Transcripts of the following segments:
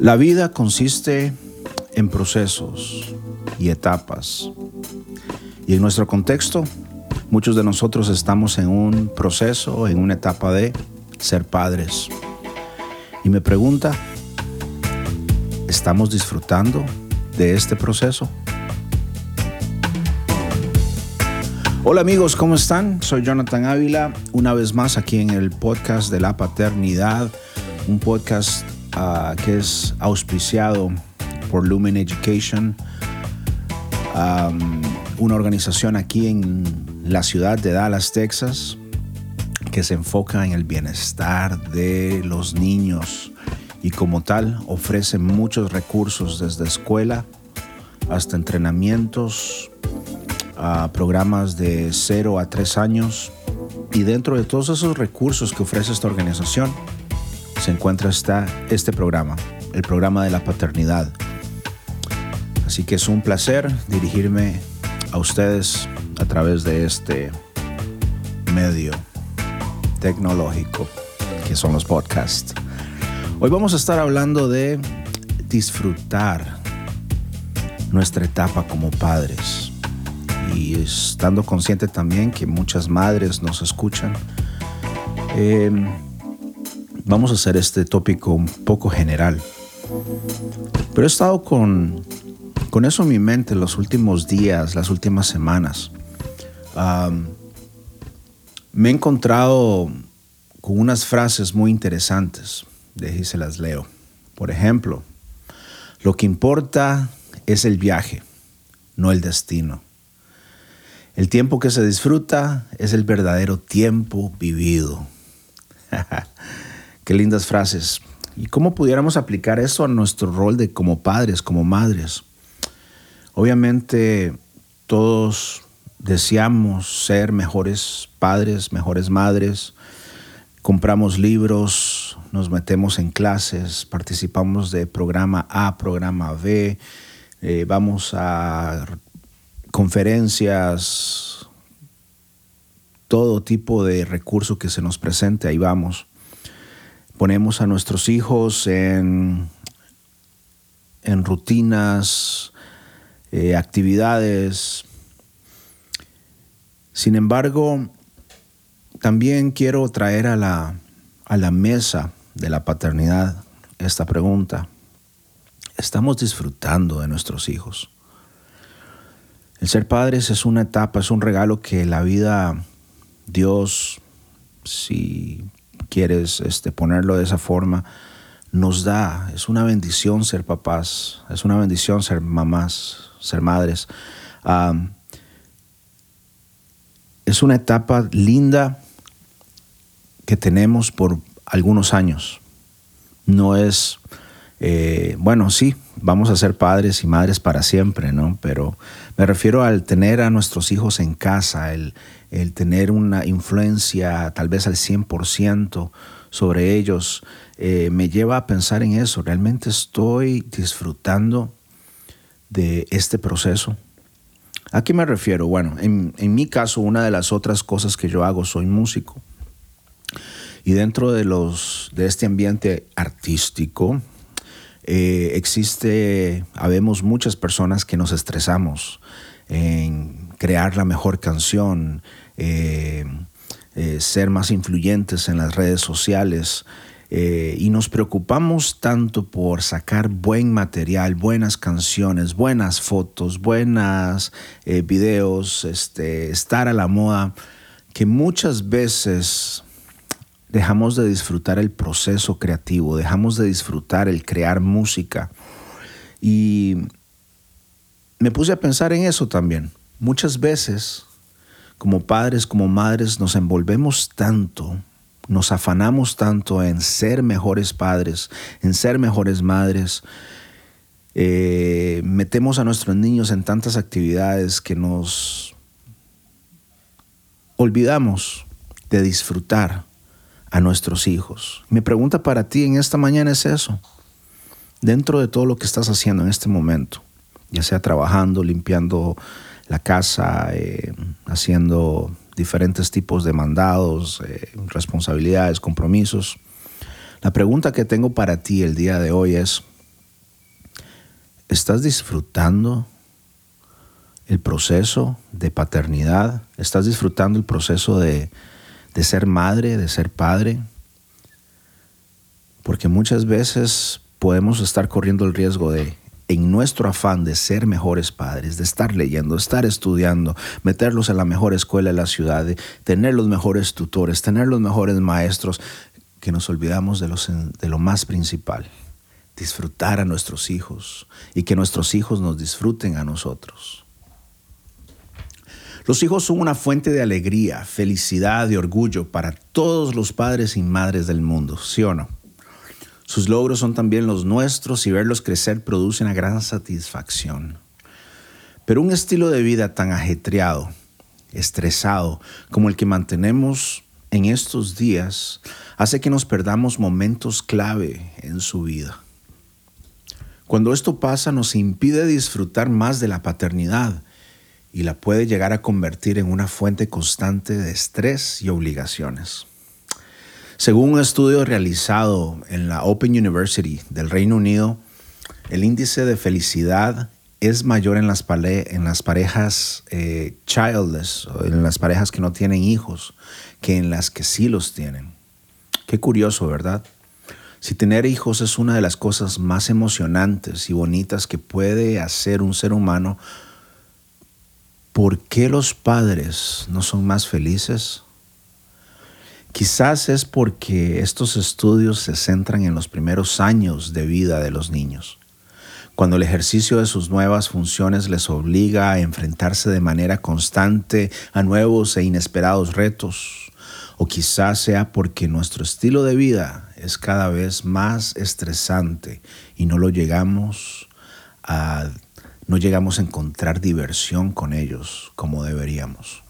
La vida consiste en procesos y etapas. Y en nuestro contexto, muchos de nosotros estamos en un proceso, en una etapa de ser padres. Y me pregunta, ¿estamos disfrutando de este proceso? Hola amigos, ¿cómo están? Soy Jonathan Ávila, una vez más aquí en el podcast de la paternidad, un podcast uh, que es auspiciado por Lumen Education, una organización aquí en la ciudad de Dallas, Texas, que se enfoca en el bienestar de los niños y como tal ofrece muchos recursos desde escuela hasta entrenamientos, a uh, programas de 0 a 3 años. Y dentro de todos esos recursos que ofrece esta organización se encuentra esta, este programa, el programa de la paternidad. Así que es un placer dirigirme a ustedes a través de este medio tecnológico que son los podcasts. Hoy vamos a estar hablando de disfrutar nuestra etapa como padres y estando consciente también que muchas madres nos escuchan. Eh, vamos a hacer este tópico un poco general. Pero he estado con, con eso en mi mente los últimos días, las últimas semanas. me he encontrado con unas frases muy interesantes. De se las leo. Por ejemplo, lo que importa es el viaje, no el destino. El tiempo que se disfruta es el verdadero tiempo vivido. Qué lindas frases. ¿Y cómo pudiéramos aplicar eso a nuestro rol de como padres, como madres? Obviamente todos deseamos ser mejores padres, mejores madres. Compramos libros, nos metemos en clases, participamos de programa A, programa B, eh, vamos a conferencias, todo tipo de recurso que se nos presente, ahí vamos ponemos a nuestros hijos en, en rutinas, eh, actividades. Sin embargo, también quiero traer a la, a la mesa de la paternidad esta pregunta. ¿Estamos disfrutando de nuestros hijos? El ser padres es una etapa, es un regalo que la vida, Dios, si quieres este, ponerlo de esa forma, nos da, es una bendición ser papás, es una bendición ser mamás, ser madres. es una etapa linda que tenemos por algunos años. No es, eh, bueno, sí, vamos a ser padres y madres para siempre, ¿no? Pero me refiero al tener a nuestros hijos en casa, el, el tener una influencia tal vez al 100% sobre ellos, eh, me lleva a pensar en eso. ¿Realmente estoy disfrutando de este proceso? ¿A qué me refiero? Bueno, en, mi caso, una de las otras cosas que yo hago, soy músico. Y dentro de, los, de este ambiente artístico, eh, existe, habemos muchas personas que nos estresamos en crear la mejor canción, eh, eh, ser más influyentes en las redes sociales. Y nos preocupamos tanto por sacar buen material, buenas canciones, buenas fotos, buenas videos, este, estar a la moda, que muchas veces dejamos de disfrutar el proceso creativo, dejamos de disfrutar el crear música. Y me puse a pensar en eso también. Muchas veces como padres, como madres, nos envolvemos tanto, nos afanamos tanto en ser mejores padres, en ser mejores madres. Eh, metemos a nuestros niños en tantas actividades que nos olvidamos de disfrutar a nuestros hijos. Mi pregunta para ti en esta mañana es eso. Dentro de todo lo que estás haciendo en este momento, ya sea trabajando, limpiando la casa, eh, haciendo diferentes tipos de mandados, eh, responsabilidades, compromisos. La pregunta que tengo para ti el día de hoy es, ¿Estás disfrutando el proceso de paternidad? ¿Estás disfrutando el proceso de, de ser madre, de ser padre? Porque muchas veces podemos estar corriendo el riesgo de, en nuestro afán de ser mejores padres, de estar leyendo, estar estudiando, meterlos en la mejor escuela de la ciudad, de tener los mejores tutores, tener los mejores maestros, que nos olvidamos de, de lo más principal, disfrutar a nuestros hijos y que nuestros hijos nos disfruten a nosotros. Los hijos son una fuente de alegría, felicidad y orgullo para todos los padres y madres del mundo, ¿sí o no? Sus logros son también los nuestros y verlos crecer produce una gran satisfacción. Pero un estilo de vida tan ajetreado, estresado como el que mantenemos en estos días hace que nos perdamos momentos clave en su vida. Cuando esto pasa nos impide disfrutar más de la paternidad y la puede llegar a convertir en una fuente constante de estrés y obligaciones. Según un estudio realizado en la Open University del Reino Unido, el índice de felicidad es mayor en las, en las parejas eh, childless, en las parejas que no tienen hijos, que en las que sí los tienen. Qué curioso, ¿verdad? Si tener hijos es una de las cosas más emocionantes y bonitas que puede hacer un ser humano, ¿por qué los padres no son más felices? Quizás es porque estos estudios se centran en los primeros años de vida de los niños, cuando el ejercicio de sus nuevas funciones les obliga a enfrentarse de manera constante a nuevos e inesperados retos, o quizás sea porque nuestro estilo de vida es cada vez más estresante y no lo llegamos a no llegamos a encontrar diversión con ellos como deberíamos.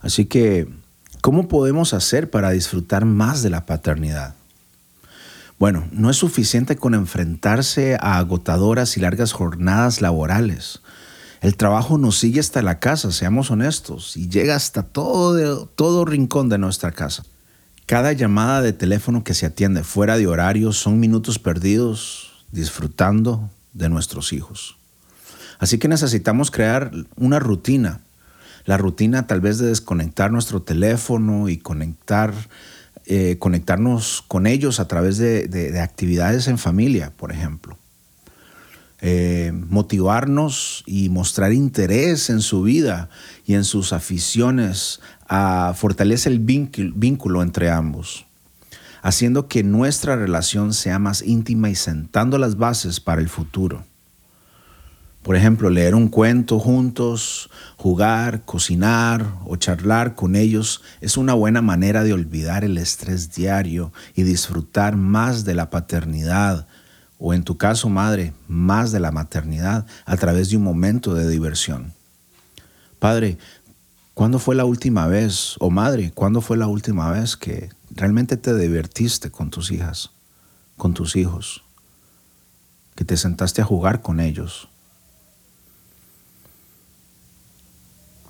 Así que ¿Cómo podemos hacer para disfrutar más de la paternidad? Bueno, no es suficiente con enfrentarse a agotadoras y largas jornadas laborales. El trabajo nos sigue hasta la casa, seamos honestos, y llega hasta todo, todo rincón de nuestra casa. Cada llamada de teléfono que se atiende fuera de horario son minutos perdidos disfrutando de nuestros hijos. Así que necesitamos crear una rutina la rutina tal vez de desconectar nuestro teléfono y conectar, eh, conectarnos con ellos a través de, actividades en familia, por ejemplo. Eh, motivarnos y mostrar interés en su vida y en sus aficiones a, fortalece el vínculo entre ambos, haciendo que nuestra relación sea más íntima y sentando las bases para el futuro. Por ejemplo, leer un cuento juntos, jugar, cocinar o charlar con ellos es una buena manera de olvidar el estrés diario y disfrutar más de la paternidad o en tu caso madre, más de la maternidad a través de un momento de diversión. Padre, ¿cuándo fue la última vez, o madre, cuándo fue la última vez que realmente te divertiste con tus hijas, con tus hijos, que te sentaste a jugar con ellos?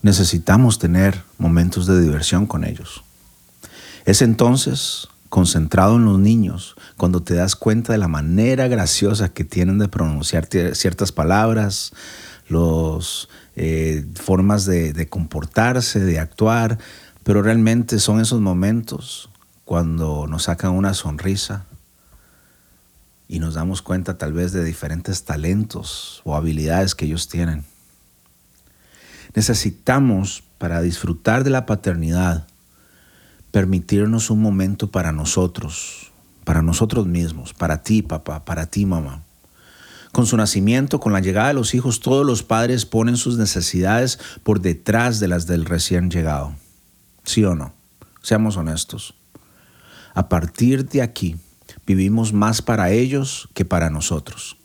necesitamos tener momentos de diversión con ellos. Es entonces, concentrado en los niños, cuando te das cuenta de la manera graciosa que tienen de pronunciar ciertas palabras, las eh, formas de, de comportarse, de actuar, pero realmente son esos momentos cuando nos sacan una sonrisa y nos damos cuenta tal vez de diferentes talentos o habilidades que ellos tienen. Necesitamos, para disfrutar de la paternidad, permitirnos un momento para nosotros, para nosotros mismos, para ti, papá, para ti, mamá. Con su nacimiento, con la llegada de los hijos, todos los padres ponen sus necesidades por detrás de las del recién llegado. ¿Sí o no? Seamos honestos. A partir de aquí, vivimos más para ellos que para nosotros.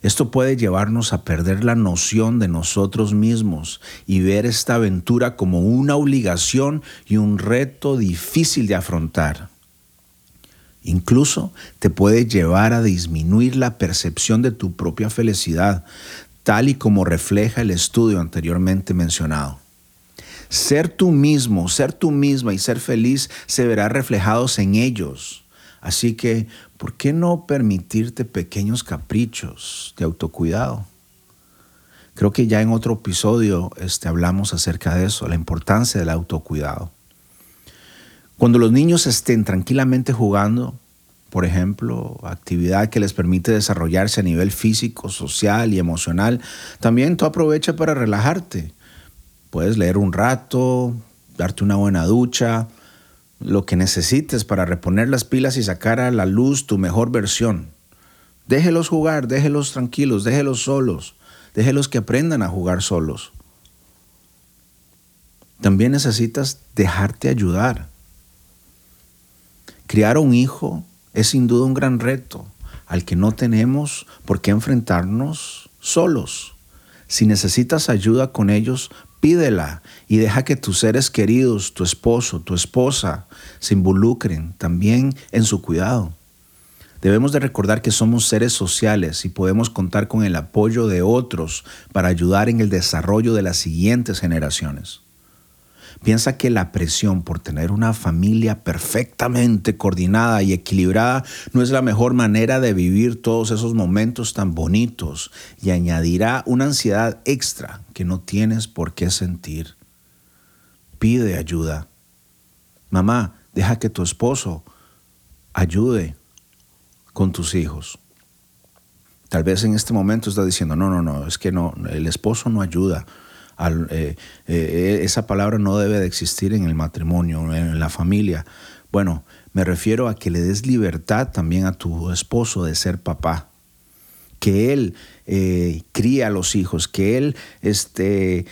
Esto puede llevarnos a perder la noción de nosotros mismos y ver esta aventura como una obligación y un reto difícil de afrontar. Incluso te puede llevar a disminuir la percepción de tu propia felicidad, tal y como refleja el estudio anteriormente mencionado. Ser tú mismo, ser tú misma y ser feliz se verá reflejados en ellos. Así que ¿por qué no permitirte pequeños caprichos de autocuidado? Creo que ya en otro episodio este, hablamos acerca de eso, la importancia del autocuidado. Cuando los niños estén tranquilamente jugando, por ejemplo, actividad que les permite desarrollarse a nivel físico, social y emocional, también tú aprovecha para relajarte. Puedes leer un rato, darte una buena ducha, lo que necesites para reponer las pilas y sacar a la luz tu mejor versión. Déjelos jugar, déjelos tranquilos, déjelos solos, déjelos que aprendan a jugar solos. También necesitas dejarte ayudar. Criar a un hijo es sin duda un gran reto al que no tenemos por qué enfrentarnos solos. Si necesitas ayuda con ellos, pídela y deja que tus seres queridos, tu esposo, tu esposa, se involucren también en su cuidado. Debemos de recordar que somos seres sociales y podemos contar con el apoyo de otros para ayudar en el desarrollo de las siguientes generaciones. Piensa que la presión por tener una familia perfectamente coordinada y equilibrada no es la mejor manera de vivir todos esos momentos tan bonitos y añadirá una ansiedad extra que no tienes por qué sentir. Pide ayuda. Mamá, deja que tu esposo ayude con tus hijos. Tal vez en este momento estás diciendo, no, no, no, es que no, el esposo no ayuda eh, eh, esa palabra no debe de existir en el matrimonio, en la familia. Bueno, me refiero a que le des libertad también a tu esposo de ser papá. Que él eh, críe a los hijos, que él este,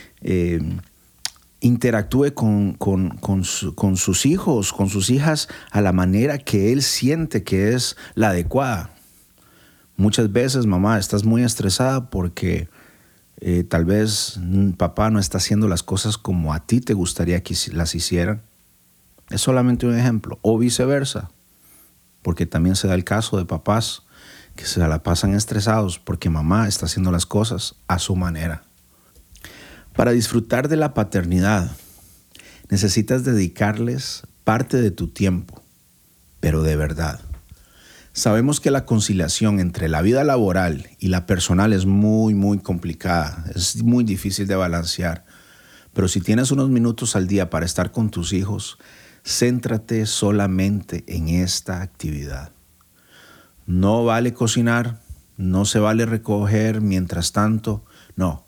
interactúe con, con, sus hijos, con sus hijas, a la manera que él siente que es la adecuada. Muchas veces, mamá, estás muy estresada porque eh, tal vez mm, papá no está haciendo las cosas como a ti te gustaría que las hicieran. Es solamente un ejemplo. O viceversa. Porque también se da el caso de papás que se la pasan estresados porque mamá está haciendo las cosas a su manera. Para disfrutar de la paternidad, necesitas dedicarles parte de tu tiempo, pero de verdad. Sabemos que la conciliación entre la vida laboral y la personal es muy, muy complicada, es muy difícil de balancear. Pero si tienes unos minutos al día para estar con tus hijos, céntrate solamente en esta actividad. No vale cocinar, no se vale recoger mientras tanto, no.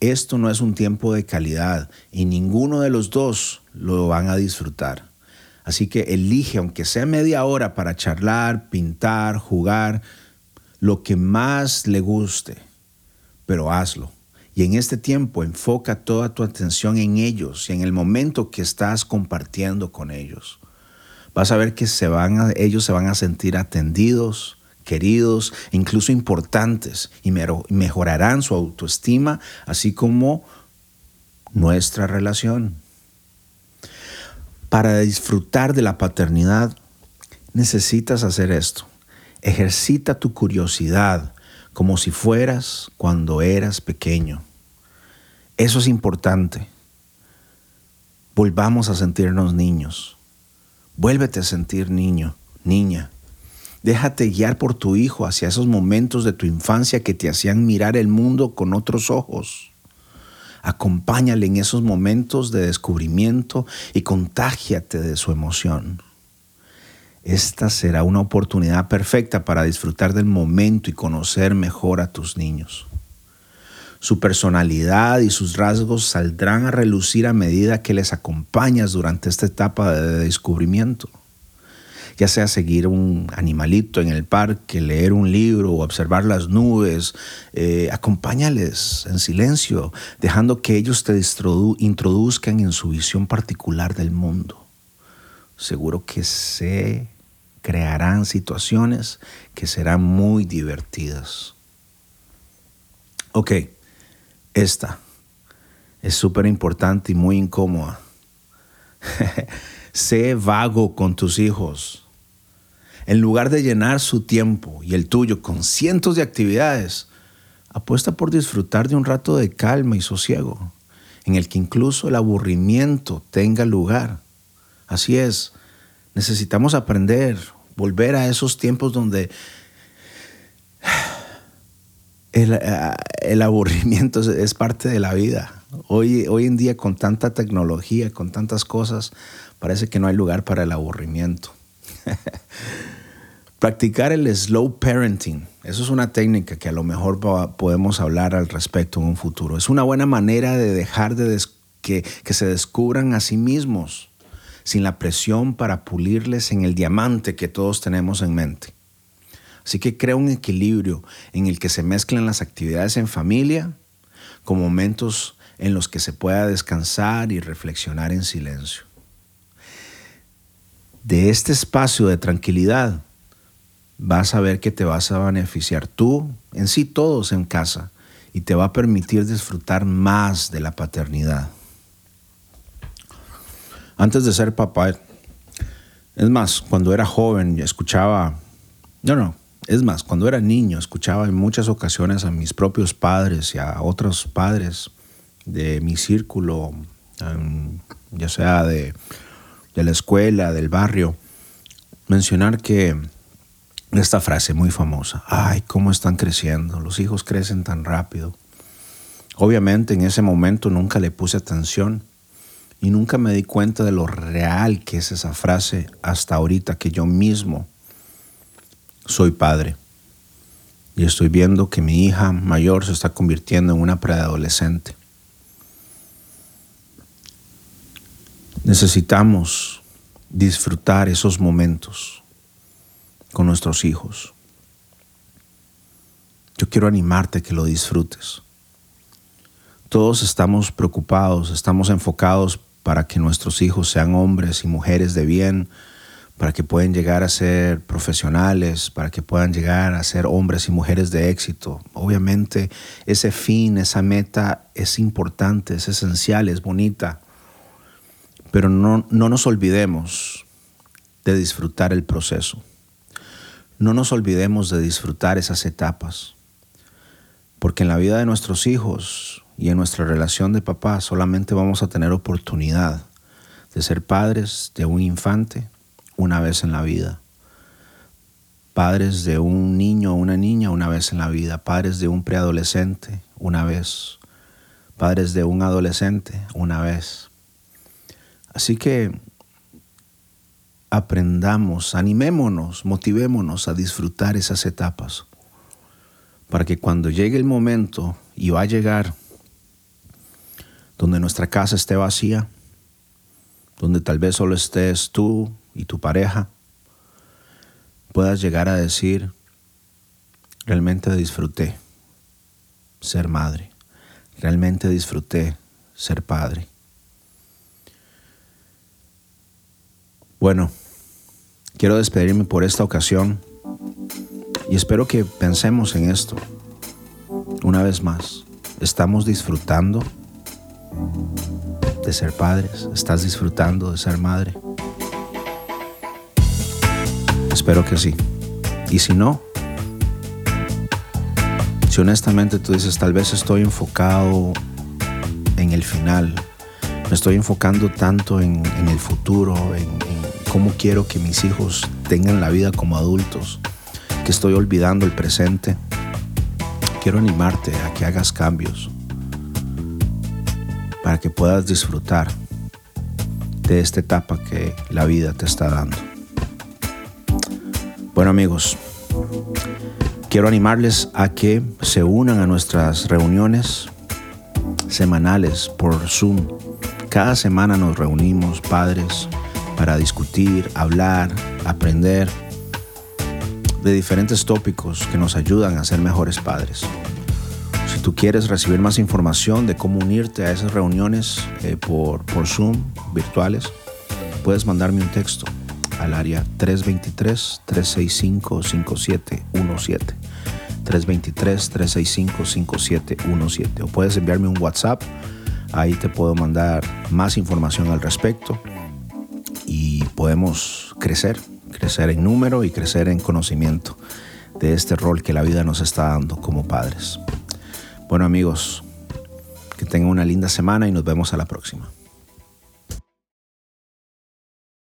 Esto no es un tiempo de calidad y ninguno de los dos lo van a disfrutar. Así que elige, aunque sea media hora, para charlar, pintar, jugar, lo que más le guste, pero hazlo. Y en este tiempo enfoca toda tu atención en ellos y en el momento que estás compartiendo con ellos. Vas a ver que ellos se van a sentir atendidos, queridos, incluso importantes y mejorarán su autoestima, así como nuestra relación. Para disfrutar de la paternidad necesitas hacer esto. Ejercita tu curiosidad como si fueras cuando eras pequeño. Eso es importante. Volvamos a sentirnos niños. Vuélvete a sentir niño, niña. Déjate guiar por tu hijo hacia esos momentos de tu infancia que te hacían mirar el mundo con otros ojos. Acompáñale en esos momentos de descubrimiento y contágiate de su emoción. Esta será una oportunidad perfecta para disfrutar del momento y conocer mejor a tus niños. Su personalidad y sus rasgos saldrán a relucir a medida que les acompañas durante esta etapa de descubrimiento ya sea seguir un animalito en el parque, leer un libro observar las nubes, eh, acompáñales en silencio, dejando que ellos te introduzcan en su visión particular del mundo. Seguro que se crearán situaciones que serán muy divertidas. Ok, esta es súper importante y muy incómoda. sé vago con tus hijos. En lugar de llenar su tiempo y el tuyo con cientos de actividades, apuesta por disfrutar de un rato de calma y sosiego, en el que incluso el aburrimiento tenga lugar. Así es, necesitamos aprender volver a esos tiempos donde el, aburrimiento es, parte de la vida. Hoy, hoy en día con tanta tecnología, con tantas cosas, parece que no hay lugar para el aburrimiento. Practicar el slow parenting, eso es una técnica que a lo mejor podemos hablar al respecto en un futuro. Es una buena manera de dejar de que, que se descubran a sí mismos sin la presión para pulirles en el diamante que todos tenemos en mente. Así que crea un equilibrio en el que se mezclan las actividades en familia con momentos en los que se pueda descansar y reflexionar en silencio. De este espacio de tranquilidad vas a ver que te vas a beneficiar tú, en sí todos en casa, y te va a permitir disfrutar más de la paternidad. Antes de ser papá, es más, cuando era joven escuchaba, no, no, es más, cuando era niño escuchaba en muchas ocasiones a mis propios padres y a otros padres de mi círculo, ya sea de, de la escuela, del barrio, mencionar que esta frase muy famosa, ay, cómo están creciendo, los hijos crecen tan rápido. Obviamente en ese momento nunca le puse atención y nunca me di cuenta de lo real que es esa frase hasta ahorita que yo mismo soy padre. Y estoy viendo que mi hija mayor se está convirtiendo en una preadolescente. Necesitamos disfrutar esos momentos con nuestros hijos. Yo quiero animarte a que lo disfrutes. Todos estamos preocupados, estamos enfocados para que nuestros hijos sean hombres y mujeres de bien, para que puedan llegar a ser profesionales, para que puedan llegar a ser hombres y mujeres de éxito. Obviamente ese fin, esa meta es importante, es esencial, es bonita, pero no, no nos olvidemos de disfrutar el proceso. No nos olvidemos de disfrutar esas etapas, porque en la vida de nuestros hijos y en nuestra relación de papá solamente vamos a tener oportunidad de ser padres de un infante una vez en la vida, padres de un niño o una niña una vez en la vida, padres de un preadolescente una vez, padres de un adolescente una vez. Así que aprendamos, animémonos, motivémonos a disfrutar esas etapas, para que cuando llegue el momento, y va a llegar, donde nuestra casa esté vacía, donde tal vez solo estés tú y tu pareja, puedas llegar a decir, realmente disfruté ser madre, realmente disfruté ser padre. Bueno, quiero despedirme por esta ocasión y espero que pensemos en esto. Una vez más, ¿estamos disfrutando de ser padres? ¿Estás disfrutando de ser madre? Espero que sí. Y si no, si honestamente tú dices, tal vez estoy enfocado en el final, me estoy enfocando tanto en, el futuro, en, cómo quiero que mis hijos tengan la vida como adultos, que estoy olvidando el presente. Quiero animarte a que hagas cambios para que puedas disfrutar de esta etapa que la vida te está dando. Bueno amigos, quiero animarles a que se unan a nuestras reuniones semanales por Zoom. Cada semana nos reunimos padres, para discutir, hablar, aprender de diferentes tópicos que nos ayudan a ser mejores padres. Si tú quieres recibir más información de cómo unirte a esas reuniones eh, por, por Zoom virtuales, puedes mandarme un texto al área 323-365-5717. 323-365-5717. O puedes enviarme un WhatsApp. Ahí te puedo mandar más información al respecto y podemos crecer, crecer en número y crecer en conocimiento de este rol que la vida nos está dando como padres. Bueno amigos, que tengan una linda semana y nos vemos a la próxima.